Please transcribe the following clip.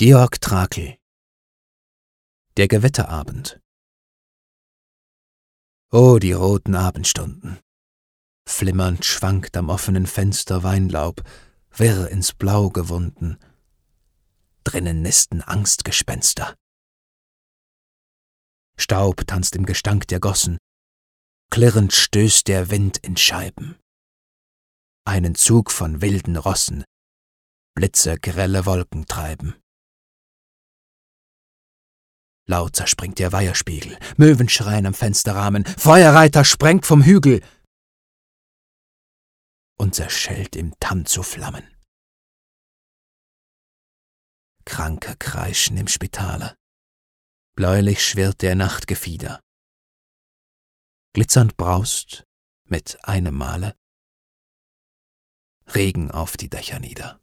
Georg Trakl Der Gewetterabend Oh, die roten Abendstunden. Flimmernd schwankt am offenen Fenster Weinlaub, wirr ins Blau gewunden. Drinnen nisten Angstgespenster. Staub tanzt im Gestank der Gossen. Klirrend stößt der Wind in Scheiben. Einen Zug von wilden Rossen. Blitze grelle Wolken treiben. Laut zerspringt der Weiherspiegel, Möwen schreien am Fensterrahmen, Feuerreiter sprengt vom Hügel und zerschellt im Tann zu Flammen. Kranke kreischen im Spitale, bläulich schwirrt der Nachtgefieder. Glitzernd braust mit einem Male Regen auf die Dächer nieder.